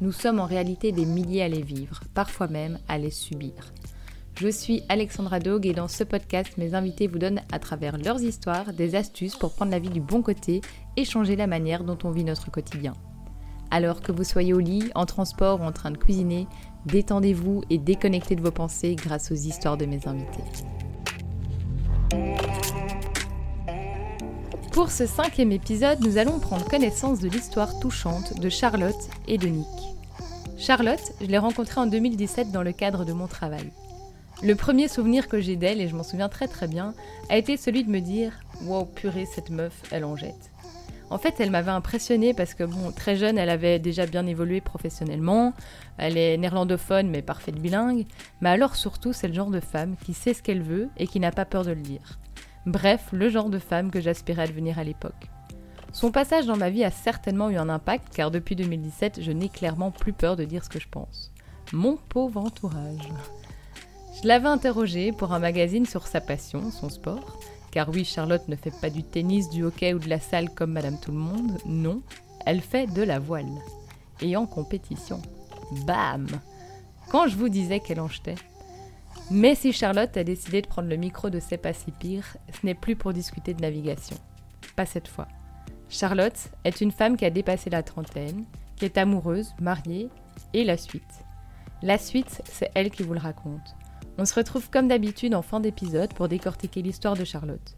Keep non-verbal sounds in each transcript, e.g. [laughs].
nous sommes en réalité des milliers à les vivre, parfois même à les subir. Je suis Alexandra Dog et dans ce podcast, mes invités vous donnent à travers leurs histoires des astuces pour prendre la vie du bon côté et changer la manière dont on vit notre quotidien. Alors que vous soyez au lit, en transport ou en train de cuisiner, détendez-vous et déconnectez de vos pensées grâce aux histoires de mes invités. Pour ce cinquième épisode, nous allons prendre connaissance de l'histoire touchante de Charlotte et de Nick. Charlotte, je l'ai rencontrée en 2017 dans le cadre de mon travail. Le premier souvenir que j'ai d'elle, et je m'en souviens très très bien, a été celui de me dire Wow, purée, cette meuf, elle en jette. En fait, elle m'avait impressionnée parce que, bon, très jeune, elle avait déjà bien évolué professionnellement. Elle est néerlandophone, mais parfaite bilingue. Mais alors, surtout, c'est le genre de femme qui sait ce qu'elle veut et qui n'a pas peur de le dire. Bref, le genre de femme que j'aspirais à devenir à l'époque. Son passage dans ma vie a certainement eu un impact, car depuis 2017, je n'ai clairement plus peur de dire ce que je pense. Mon pauvre entourage. Je l'avais interrogée pour un magazine sur sa passion, son sport. Car oui, Charlotte ne fait pas du tennis, du hockey ou de la salle comme Madame Tout le Monde. Non, elle fait de la voile. Et en compétition. Bam Quand je vous disais qu'elle en jetait. Mais si Charlotte a décidé de prendre le micro de C'est pas si pire, ce n'est plus pour discuter de navigation. Pas cette fois. Charlotte est une femme qui a dépassé la trentaine, qui est amoureuse, mariée, et la suite. La suite, c'est elle qui vous le raconte. On se retrouve comme d'habitude en fin d'épisode pour décortiquer l'histoire de Charlotte.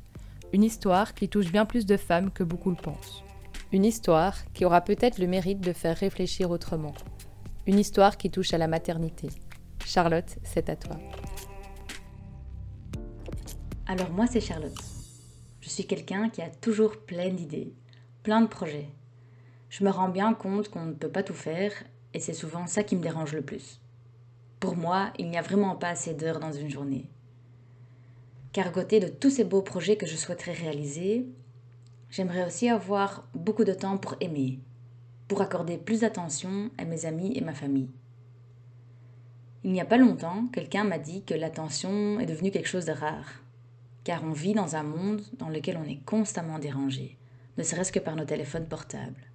Une histoire qui touche bien plus de femmes que beaucoup le pensent. Une histoire qui aura peut-être le mérite de faire réfléchir autrement. Une histoire qui touche à la maternité. Charlotte, c'est à toi. Alors moi, c'est Charlotte. Je suis quelqu'un qui a toujours plein d'idées, plein de projets. Je me rends bien compte qu'on ne peut pas tout faire et c'est souvent ça qui me dérange le plus. Pour moi, il n'y a vraiment pas assez d'heures dans une journée. Car côté de tous ces beaux projets que je souhaiterais réaliser, j'aimerais aussi avoir beaucoup de temps pour aimer, pour accorder plus d'attention à mes amis et ma famille. Il n'y a pas longtemps, quelqu'un m'a dit que l'attention est devenue quelque chose de rare, car on vit dans un monde dans lequel on est constamment dérangé, ne serait-ce que par nos téléphones portables.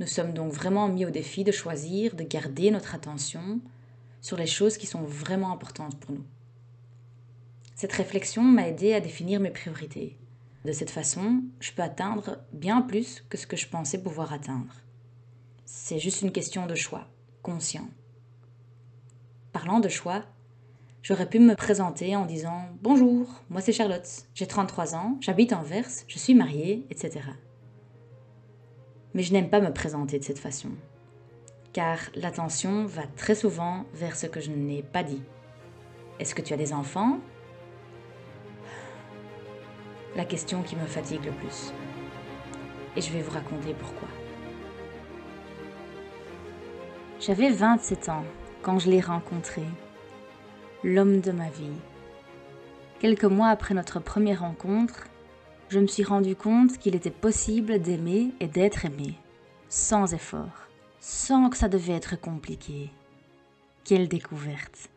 Nous sommes donc vraiment mis au défi de choisir, de garder notre attention sur les choses qui sont vraiment importantes pour nous. Cette réflexion m'a aidé à définir mes priorités. De cette façon, je peux atteindre bien plus que ce que je pensais pouvoir atteindre. C'est juste une question de choix, conscient. Parlant de choix, j'aurais pu me présenter en disant Bonjour, moi c'est Charlotte, j'ai 33 ans, j'habite en Verse, je suis mariée, etc. Mais je n'aime pas me présenter de cette façon car l'attention va très souvent vers ce que je n'ai pas dit. Est-ce que tu as des enfants? La question qui me fatigue le plus. Et je vais vous raconter pourquoi. J'avais 27 ans quand je l'ai rencontré, l'homme de ma vie. Quelques mois après notre première rencontre, je me suis rendu compte qu'il était possible d'aimer et d'être aimé, sans effort sans que ça devait être compliqué. Quelle découverte.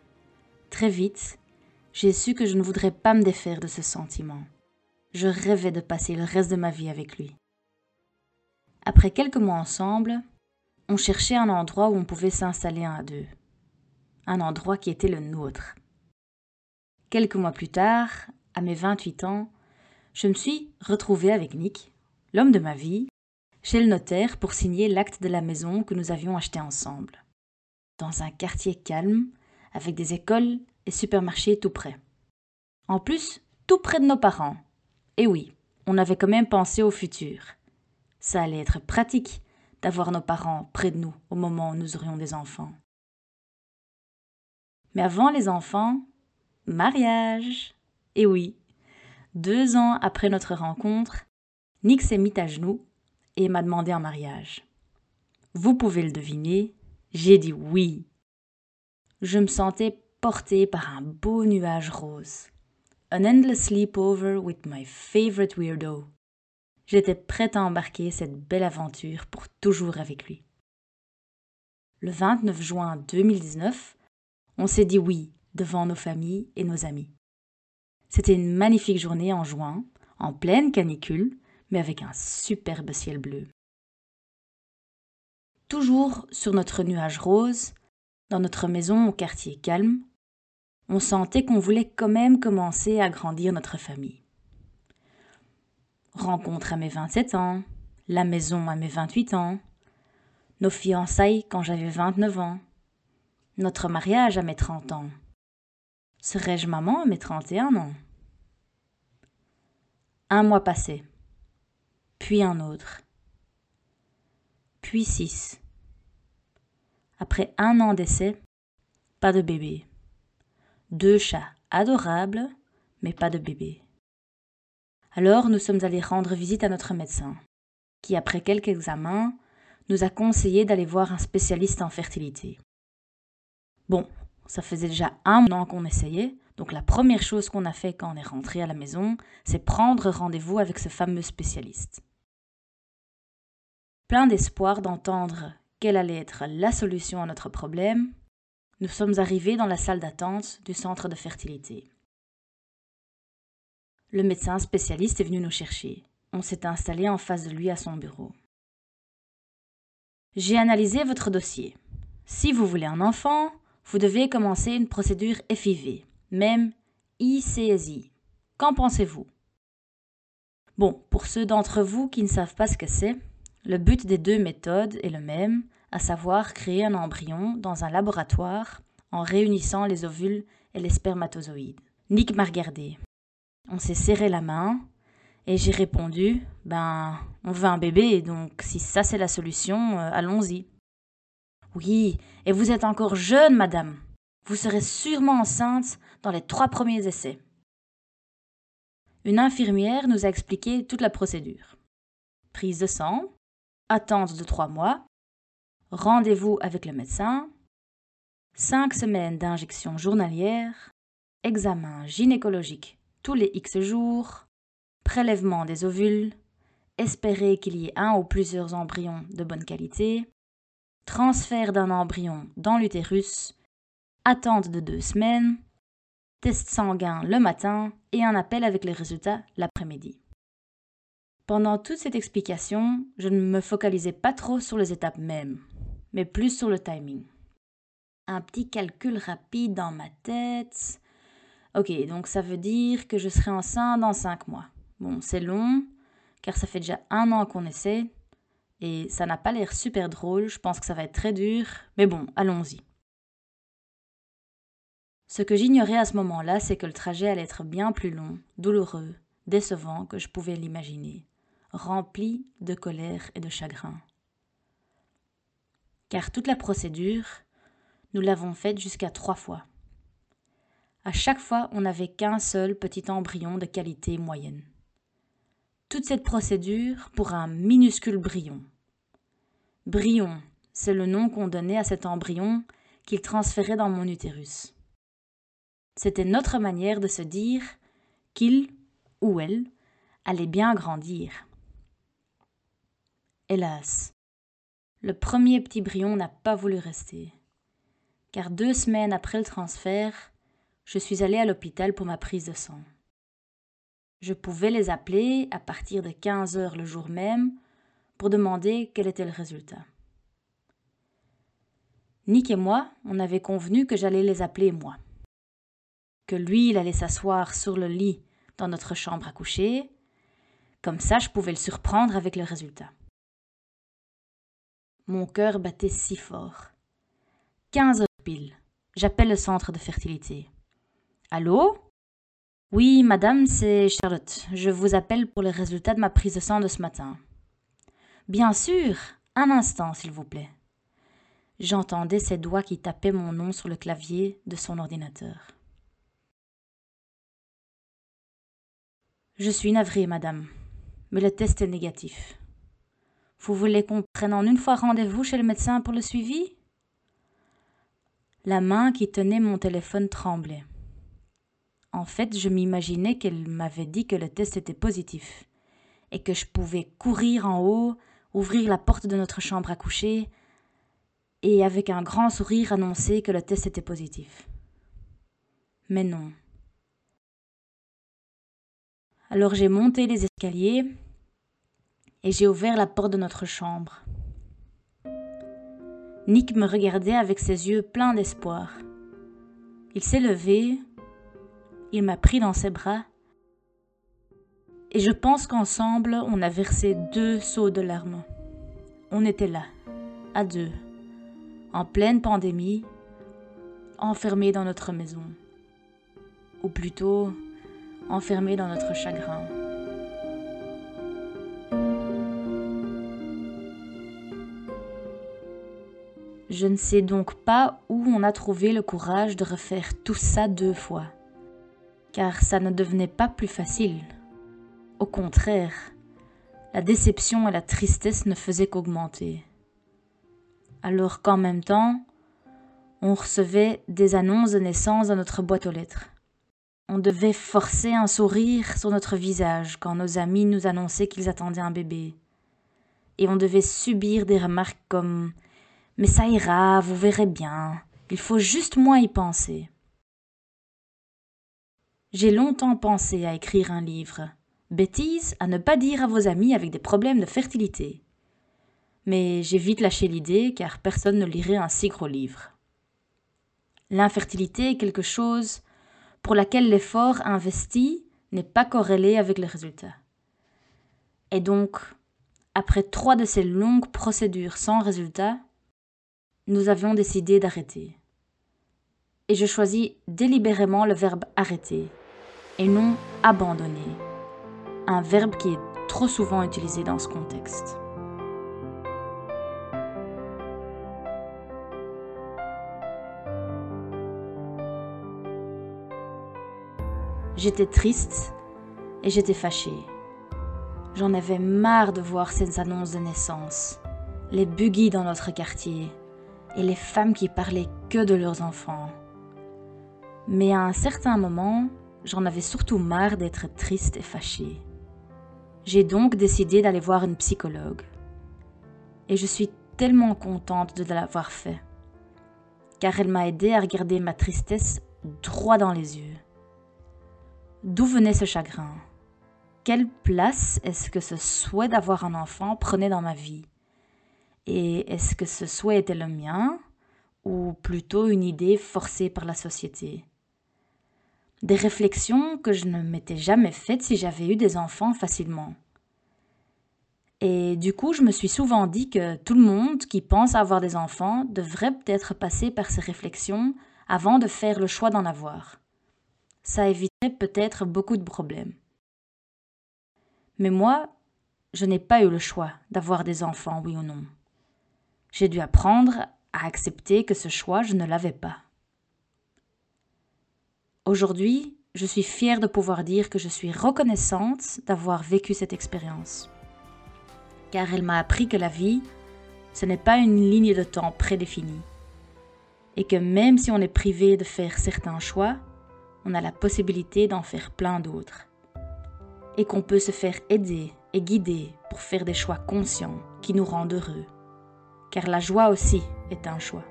Très vite, j'ai su que je ne voudrais pas me défaire de ce sentiment. Je rêvais de passer le reste de ma vie avec lui. Après quelques mois ensemble, on cherchait un endroit où on pouvait s'installer un à deux. Un endroit qui était le nôtre. Quelques mois plus tard, à mes 28 ans, je me suis retrouvée avec Nick, l'homme de ma vie, chez le notaire pour signer l'acte de la maison que nous avions achetée ensemble. Dans un quartier calme, avec des écoles et supermarchés tout près. En plus, tout près de nos parents. Et oui, on avait quand même pensé au futur. Ça allait être pratique d'avoir nos parents près de nous au moment où nous aurions des enfants. Mais avant les enfants, mariage. Et oui, deux ans après notre rencontre, Nick s'est mis à genoux et m'a demandé en mariage. Vous pouvez le deviner, j'ai dit oui. je me sentais portée par un beau nuage rose. An endless sleepover with my favorite weirdo. J'étais prête à embarquer cette belle aventure pour toujours avec lui. Le 29 juin 2019, on s'est dit oui devant nos familles et nos amis. C'était une magnifique journée en juin, en pleine canicule, mais avec un superbe ciel bleu. Toujours sur notre nuage rose, dans notre maison au quartier calme, on sentait qu'on voulait quand même commencer à grandir notre famille. Rencontre à mes 27 ans, la maison à mes 28 ans, nos fiançailles quand j'avais 29 ans, notre mariage à mes 30 ans. Serais-je maman à mes 31 ans? Un mois passé, puis un autre, puis six. Après un an d'essai, pas de bébé. Deux chats adorables, mais pas de bébé. Alors nous sommes allés rendre visite à notre médecin, qui après quelques examens nous a conseillé d'aller voir un spécialiste en fertilité. Bon, ça faisait déjà un an qu'on essayait, donc la première chose qu'on a fait quand on est rentré à la maison, c'est prendre rendez-vous avec ce fameux spécialiste. Plein d'espoir d'entendre quelle allait être la solution à notre problème, nous sommes arrivés dans la salle d'attente du centre de fertilité. Le médecin spécialiste est venu nous chercher. On s'est installé en face de lui à son bureau. J'ai analysé votre dossier. Si vous voulez un enfant, vous devez commencer une procédure FIV, même ICSI. Qu'en pensez-vous? Bon, pour ceux d'entre vous qui ne savent pas ce que c'est, le but des deux méthodes est le même, à savoir créer un embryon dans un laboratoire en réunissant les ovules et les spermatozoïdes. Nick m'a regardé. On s'est serré la main et j'ai répondu Ben, on veut un bébé, donc si ça c'est la solution, euh, allons-y. Oui, et vous êtes encore jeune, madame. Vous serez sûrement enceinte dans les trois premiers essais. Une infirmière nous a expliqué toute la procédure. Prise de sang, attente de trois mois, rendez-vous avec le médecin, cinq semaines d'injection journalière, examen gynécologique tous les X jours, prélèvement des ovules, espérer qu'il y ait un ou plusieurs embryons de bonne qualité, transfert d'un embryon dans l'utérus, attente de deux semaines, test sanguin le matin et un appel avec les résultats l'après-midi. Pendant toute cette explication, je ne me focalisais pas trop sur les étapes mêmes, mais plus sur le timing. Un petit calcul rapide dans ma tête. Ok, donc ça veut dire que je serai enceinte dans cinq mois. Bon, c'est long, car ça fait déjà un an qu'on essaie, et ça n'a pas l'air super drôle, je pense que ça va être très dur, mais bon, allons-y. Ce que j'ignorais à ce moment-là, c'est que le trajet allait être bien plus long, douloureux, décevant que je pouvais l'imaginer rempli de colère et de chagrin. Car toute la procédure, nous l'avons faite jusqu'à trois fois. À chaque fois, on n'avait qu'un seul petit embryon de qualité moyenne. Toute cette procédure pour un minuscule brillon. Brillon, c'est le nom qu'on donnait à cet embryon qu'il transférait dans mon utérus. C'était notre manière de se dire qu'il ou elle allait bien grandir. Hélas, le premier petit brillon n'a pas voulu rester. Car deux semaines après le transfert, je suis allée à l'hôpital pour ma prise de sang. Je pouvais les appeler à partir de 15 heures le jour même pour demander quel était le résultat. Nick et moi, on avait convenu que j'allais les appeler moi. Que lui, il allait s'asseoir sur le lit dans notre chambre à coucher. Comme ça, je pouvais le surprendre avec le résultat. Mon cœur battait si fort. Quinze heures pile. J'appelle le centre de fertilité. Allô? Oui, madame, c'est Charlotte. Je vous appelle pour les résultats de ma prise de sang de ce matin. Bien sûr. Un instant, s'il vous plaît. J'entendais ses doigts qui tapaient mon nom sur le clavier de son ordinateur. Je suis navrée, madame, mais le test est négatif. Vous voulez qu'on prenne en une fois rendez-vous chez le médecin pour le suivi? La main qui tenait mon téléphone tremblait. En fait, je m'imaginais qu'elle m'avait dit que le test était positif et que je pouvais courir en haut, ouvrir la porte de notre chambre à coucher et avec un grand sourire annoncer que le test était positif. Mais non. Alors j'ai monté les escaliers et j'ai ouvert la porte de notre chambre. Nick me regardait avec ses yeux pleins d'espoir. Il s'est levé, il m'a pris dans ses bras, et je pense qu'ensemble on a versé deux seaux de larmes. On était là, à deux, en pleine pandémie, enfermés dans notre maison, ou plutôt enfermés dans notre chagrin. Je ne sais donc pas où on a trouvé le courage de refaire tout ça deux fois, car ça ne devenait pas plus facile. Au contraire, la déception et la tristesse ne faisaient qu'augmenter. Alors qu'en même temps, on recevait des annonces de naissance dans notre boîte aux lettres. On devait forcer un sourire sur notre visage quand nos amis nous annonçaient qu'ils attendaient un bébé. Et on devait subir des remarques comme mais ça ira, vous verrez bien. Il faut juste moins y penser. J'ai longtemps pensé à écrire un livre. Bêtise à ne pas dire à vos amis avec des problèmes de fertilité. Mais j'ai vite lâché l'idée car personne ne lirait un si gros livre. L'infertilité est quelque chose pour laquelle l'effort investi n'est pas corrélé avec le résultat. Et donc, après trois de ces longues procédures sans résultat, nous avions décidé d'arrêter. Et je choisis délibérément le verbe arrêter et non abandonner, un verbe qui est trop souvent utilisé dans ce contexte. J'étais triste et j'étais fâchée. J'en avais marre de voir ces annonces de naissance, les buggy dans notre quartier, et les femmes qui parlaient que de leurs enfants. Mais à un certain moment, j'en avais surtout marre d'être triste et fâchée. J'ai donc décidé d'aller voir une psychologue. Et je suis tellement contente de l'avoir fait, car elle m'a aidé à regarder ma tristesse droit dans les yeux. D'où venait ce chagrin? Quelle place est-ce que ce souhait d'avoir un enfant prenait dans ma vie? Et est-ce que ce souhait était le mien ou plutôt une idée forcée par la société? Des réflexions que je ne m'étais jamais faites si j'avais eu des enfants facilement. Et du coup, je me suis souvent dit que tout le monde qui pense avoir des enfants devrait peut-être passer par ces réflexions avant de faire le choix d'en avoir. Ça éviterait peut-être beaucoup de problèmes. Mais moi, je n'ai pas eu le choix d'avoir des enfants, oui ou non. J'ai dû apprendre à accepter que ce choix, je ne l'avais pas. Aujourd'hui, je suis fière de pouvoir dire que je suis reconnaissante d'avoir vécu cette expérience. Car elle m'a appris que la vie, ce n'est pas une ligne de temps prédéfinie. Et que même si on est privé de faire certains choix, on a la possibilité d'en faire plein d'autres. Et qu'on peut se faire aider et guider pour faire des choix conscients qui nous rendent heureux car la joie aussi est un choix.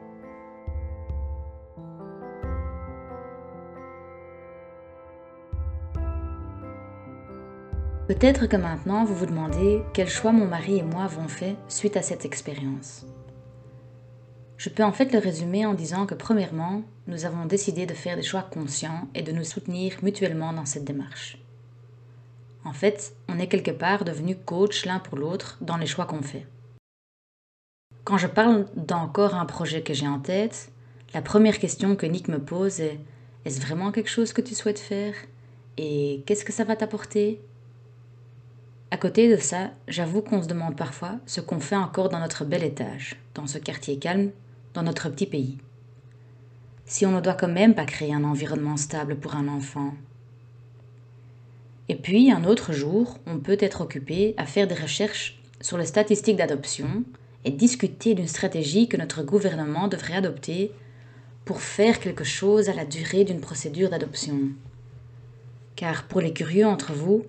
Peut-être que maintenant vous vous demandez quel choix mon mari et moi avons fait suite à cette expérience. Je peux en fait le résumer en disant que premièrement, nous avons décidé de faire des choix conscients et de nous soutenir mutuellement dans cette démarche. En fait, on est quelque part devenus coach l'un pour l'autre dans les choix qu'on fait. Quand je parle d'encore un projet que j'ai en tête, la première question que Nick me pose est Est-ce vraiment quelque chose que tu souhaites faire? Et qu'est-ce que ça va t'apporter? À côté de ça, j'avoue qu'on se demande parfois ce qu'on fait encore dans notre bel étage, dans ce quartier calme, dans notre petit pays. Si on ne doit quand même pas créer un environnement stable pour un enfant. Et puis, un autre jour, on peut être occupé à faire des recherches sur les statistiques d'adoption, et discuter d'une stratégie que notre gouvernement devrait adopter pour faire quelque chose à la durée d'une procédure d'adoption. Car pour les curieux entre vous,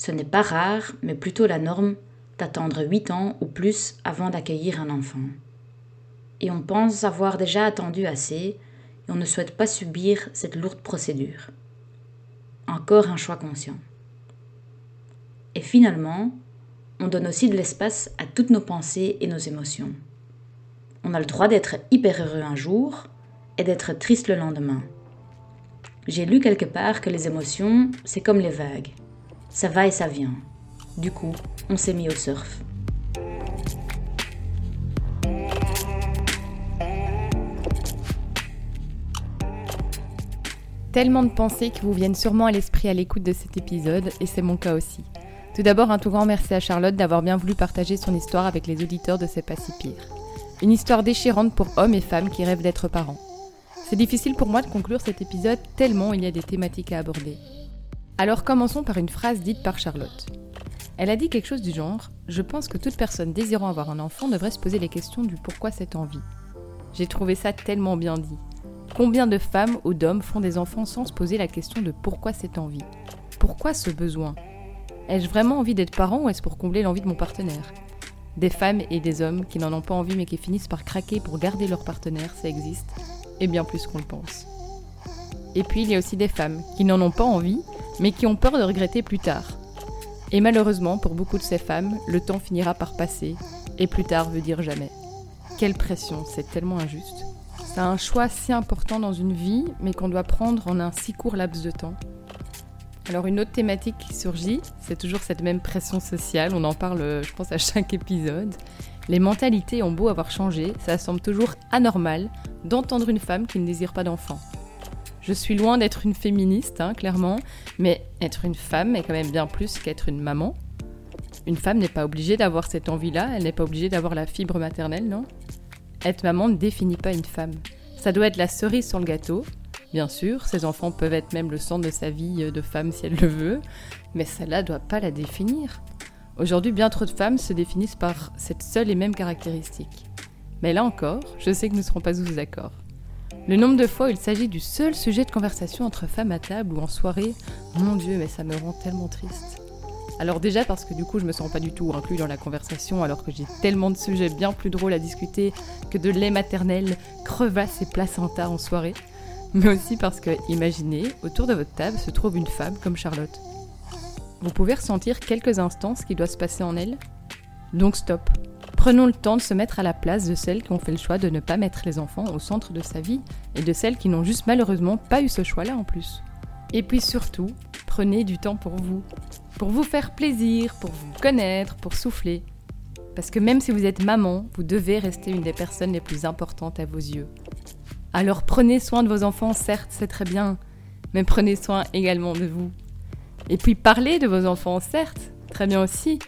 ce n'est pas rare, mais plutôt la norme, d'attendre 8 ans ou plus avant d'accueillir un enfant. Et on pense avoir déjà attendu assez, et on ne souhaite pas subir cette lourde procédure. Encore un choix conscient. Et finalement, on donne aussi de l'espace à toutes nos pensées et nos émotions. On a le droit d'être hyper heureux un jour et d'être triste le lendemain. J'ai lu quelque part que les émotions, c'est comme les vagues. Ça va et ça vient. Du coup, on s'est mis au surf. Tellement de pensées qui vous viennent sûrement à l'esprit à l'écoute de cet épisode, et c'est mon cas aussi. Tout d'abord, un tout grand merci à Charlotte d'avoir bien voulu partager son histoire avec les auditeurs de C'est pas si pire. Une histoire déchirante pour hommes et femmes qui rêvent d'être parents. C'est difficile pour moi de conclure cet épisode tellement il y a des thématiques à aborder. Alors commençons par une phrase dite par Charlotte. Elle a dit quelque chose du genre Je pense que toute personne désirant avoir un enfant devrait se poser les questions du pourquoi cette envie. J'ai trouvé ça tellement bien dit. Combien de femmes ou d'hommes font des enfants sans se poser la question de pourquoi cette envie? Pourquoi ce besoin? Ai-je vraiment envie d'être parent ou est-ce pour combler l'envie de mon partenaire? Des femmes et des hommes qui n'en ont pas envie mais qui finissent par craquer pour garder leur partenaire, ça existe, et bien plus qu'on le pense. Et puis il y a aussi des femmes qui n'en ont pas envie mais qui ont peur de regretter plus tard. Et malheureusement, pour beaucoup de ces femmes, le temps finira par passer, et plus tard veut dire jamais. Quelle pression, c'est tellement injuste. C'est un choix si important dans une vie, mais qu'on doit prendre en un si court laps de temps. Alors une autre thématique qui surgit, c'est toujours cette même pression sociale, on en parle je pense à chaque épisode. Les mentalités ont beau avoir changé, ça semble toujours anormal d'entendre une femme qui ne désire pas d'enfant. Je suis loin d'être une féministe, hein, clairement, mais être une femme est quand même bien plus qu'être une maman. Une femme n'est pas obligée d'avoir cette envie-là, elle n'est pas obligée d'avoir la fibre maternelle, non? Être maman ne définit pas une femme. Ça doit être la cerise sur le gâteau. Bien sûr, ses enfants peuvent être même le centre de sa vie de femme si elle le veut, mais cela ne doit pas la définir. Aujourd'hui, bien trop de femmes se définissent par cette seule et même caractéristique. Mais là encore, je sais que nous ne serons pas tous d'accord. Le nombre de fois où il s'agit du seul sujet de conversation entre femmes à table ou en soirée, mon Dieu, mais ça me rend tellement triste. Alors déjà parce que du coup je me sens pas du tout inclus dans la conversation alors que j'ai tellement de sujets bien plus drôles à discuter que de lait maternel, crevasses et placenta en soirée. Mais aussi parce que, imaginez, autour de votre table se trouve une femme comme Charlotte. Vous pouvez ressentir quelques instants ce qui doit se passer en elle Donc stop, Prenons le temps de se mettre à la place de celles qui ont fait le choix de ne pas mettre les enfants au centre de sa vie et de celles qui n'ont juste malheureusement pas eu ce choix-là en plus. Et puis surtout, prenez du temps pour vous. Pour vous faire plaisir, pour vous connaître, pour souffler. Parce que même si vous êtes maman, vous devez rester une des personnes les plus importantes à vos yeux. Alors prenez soin de vos enfants, certes, c'est très bien, mais prenez soin également de vous. Et puis parlez de vos enfants, certes, très bien aussi,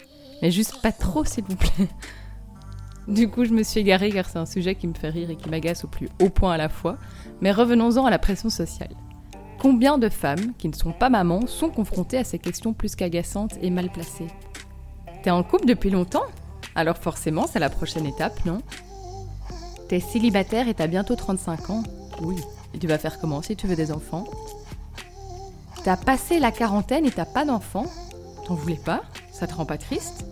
mais juste pas trop s'il vous plaît. [laughs] Du coup, je me suis égarée car c'est un sujet qui me fait rire et qui m'agace au plus haut point à la fois. Mais revenons-en à la pression sociale. Combien de femmes qui ne sont pas mamans sont confrontées à ces questions plus qu'agaçantes et mal placées? T'es en couple depuis longtemps? Alors forcément, c'est la prochaine étape, non? T'es célibataire et t'as bientôt 35 ans? Oui. Et tu vas faire comment si tu veux des enfants? T'as passé la quarantaine et t'as pas d'enfants? T'en voulais pas? Ça te rend pas triste?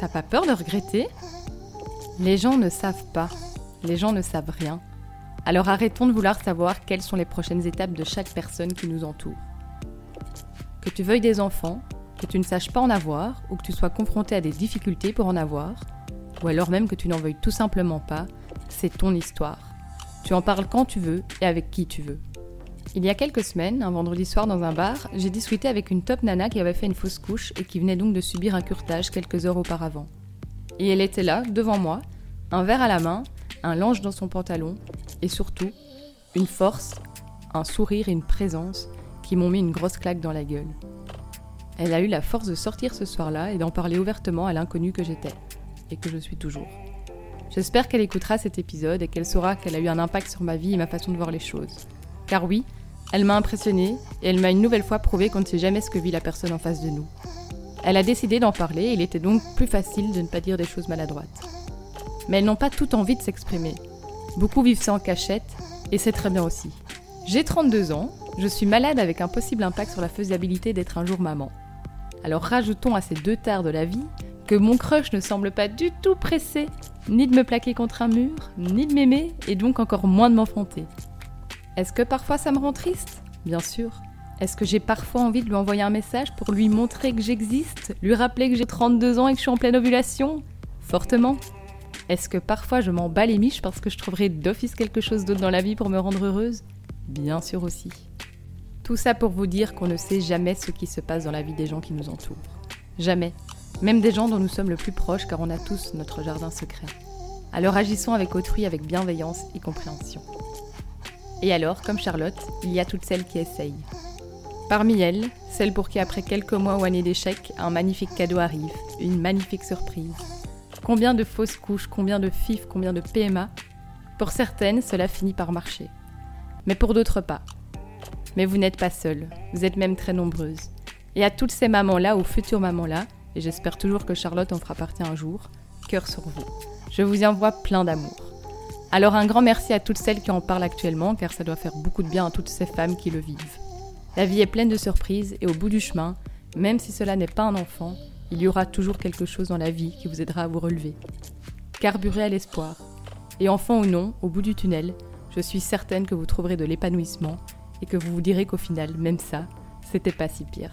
T'as pas peur de regretter? Les gens ne savent pas, les gens ne savent rien. Alors arrêtons de vouloir savoir quelles sont les prochaines étapes de chaque personne qui nous entoure. Que tu veuilles des enfants, que tu ne saches pas en avoir, ou que tu sois confronté à des difficultés pour en avoir, ou alors même que tu n'en veuilles tout simplement pas, c'est ton histoire. Tu en parles quand tu veux et avec qui tu veux. Il y a quelques semaines, un vendredi soir dans un bar, j'ai discuté avec une top nana qui avait fait une fausse couche et qui venait donc de subir un curtage quelques heures auparavant. Et elle était là, devant moi, un verre à la main, un linge dans son pantalon, et surtout, une force, un sourire et une présence qui m'ont mis une grosse claque dans la gueule. Elle a eu la force de sortir ce soir-là et d'en parler ouvertement à l'inconnu que j'étais, et que je suis toujours. J'espère qu'elle écoutera cet épisode et qu'elle saura qu'elle a eu un impact sur ma vie et ma façon de voir les choses. Car oui, elle m'a impressionnée et elle m'a une nouvelle fois prouvé qu'on ne sait jamais ce que vit la personne en face de nous. Elle a décidé d'en parler il était donc plus facile de ne pas dire des choses maladroites. Mais elles n'ont pas toutes envie de s'exprimer. Beaucoup vivent ça en cachette, et c'est très bien aussi. J'ai 32 ans, je suis malade avec un possible impact sur la faisabilité d'être un jour maman. Alors rajoutons à ces deux tares de la vie que mon crush ne semble pas du tout pressé, ni de me plaquer contre un mur, ni de m'aimer, et donc encore moins de m'enfanter. Est-ce que parfois ça me rend triste? Bien sûr. Est-ce que j'ai parfois envie de lui envoyer un message pour lui montrer que j'existe, lui rappeler que j'ai 32 ans et que je suis en pleine ovulation? Fortement. Est-ce que parfois je m'en bats les miches parce que je trouverais d'office quelque chose d'autre dans la vie pour me rendre heureuse? Bien sûr aussi. Tout ça pour vous dire qu'on ne sait jamais ce qui se passe dans la vie des gens qui nous entourent. Jamais. Même des gens dont nous sommes le plus proches car on a tous notre jardin secret. Alors agissons avec autrui avec bienveillance et compréhension. Et alors, comme Charlotte, il y a toutes celles qui essayent. Parmi elles, celles pour qui après quelques mois ou années d'échecs, un magnifique cadeau arrive, une magnifique surprise. Combien de fausses couches, combien de FIF, combien de PMA Pour certaines, cela finit par marcher. Mais pour d'autres pas. Mais vous n'êtes pas seule, vous êtes même très nombreuses. Et à toutes ces mamans-là, ou futures mamans-là, et j'espère toujours que Charlotte en fera partie un jour, cœur sur vous. Je vous envoie plein d'amour. Alors un grand merci à toutes celles qui en parlent actuellement, car ça doit faire beaucoup de bien à toutes ces femmes qui le vivent. La vie est pleine de surprises, et au bout du chemin, même si cela n'est pas un enfant, il y aura toujours quelque chose dans la vie qui vous aidera à vous relever. Carburez à l'espoir. Et enfant ou non, au bout du tunnel, je suis certaine que vous trouverez de l'épanouissement et que vous vous direz qu'au final, même ça, c'était pas si pire.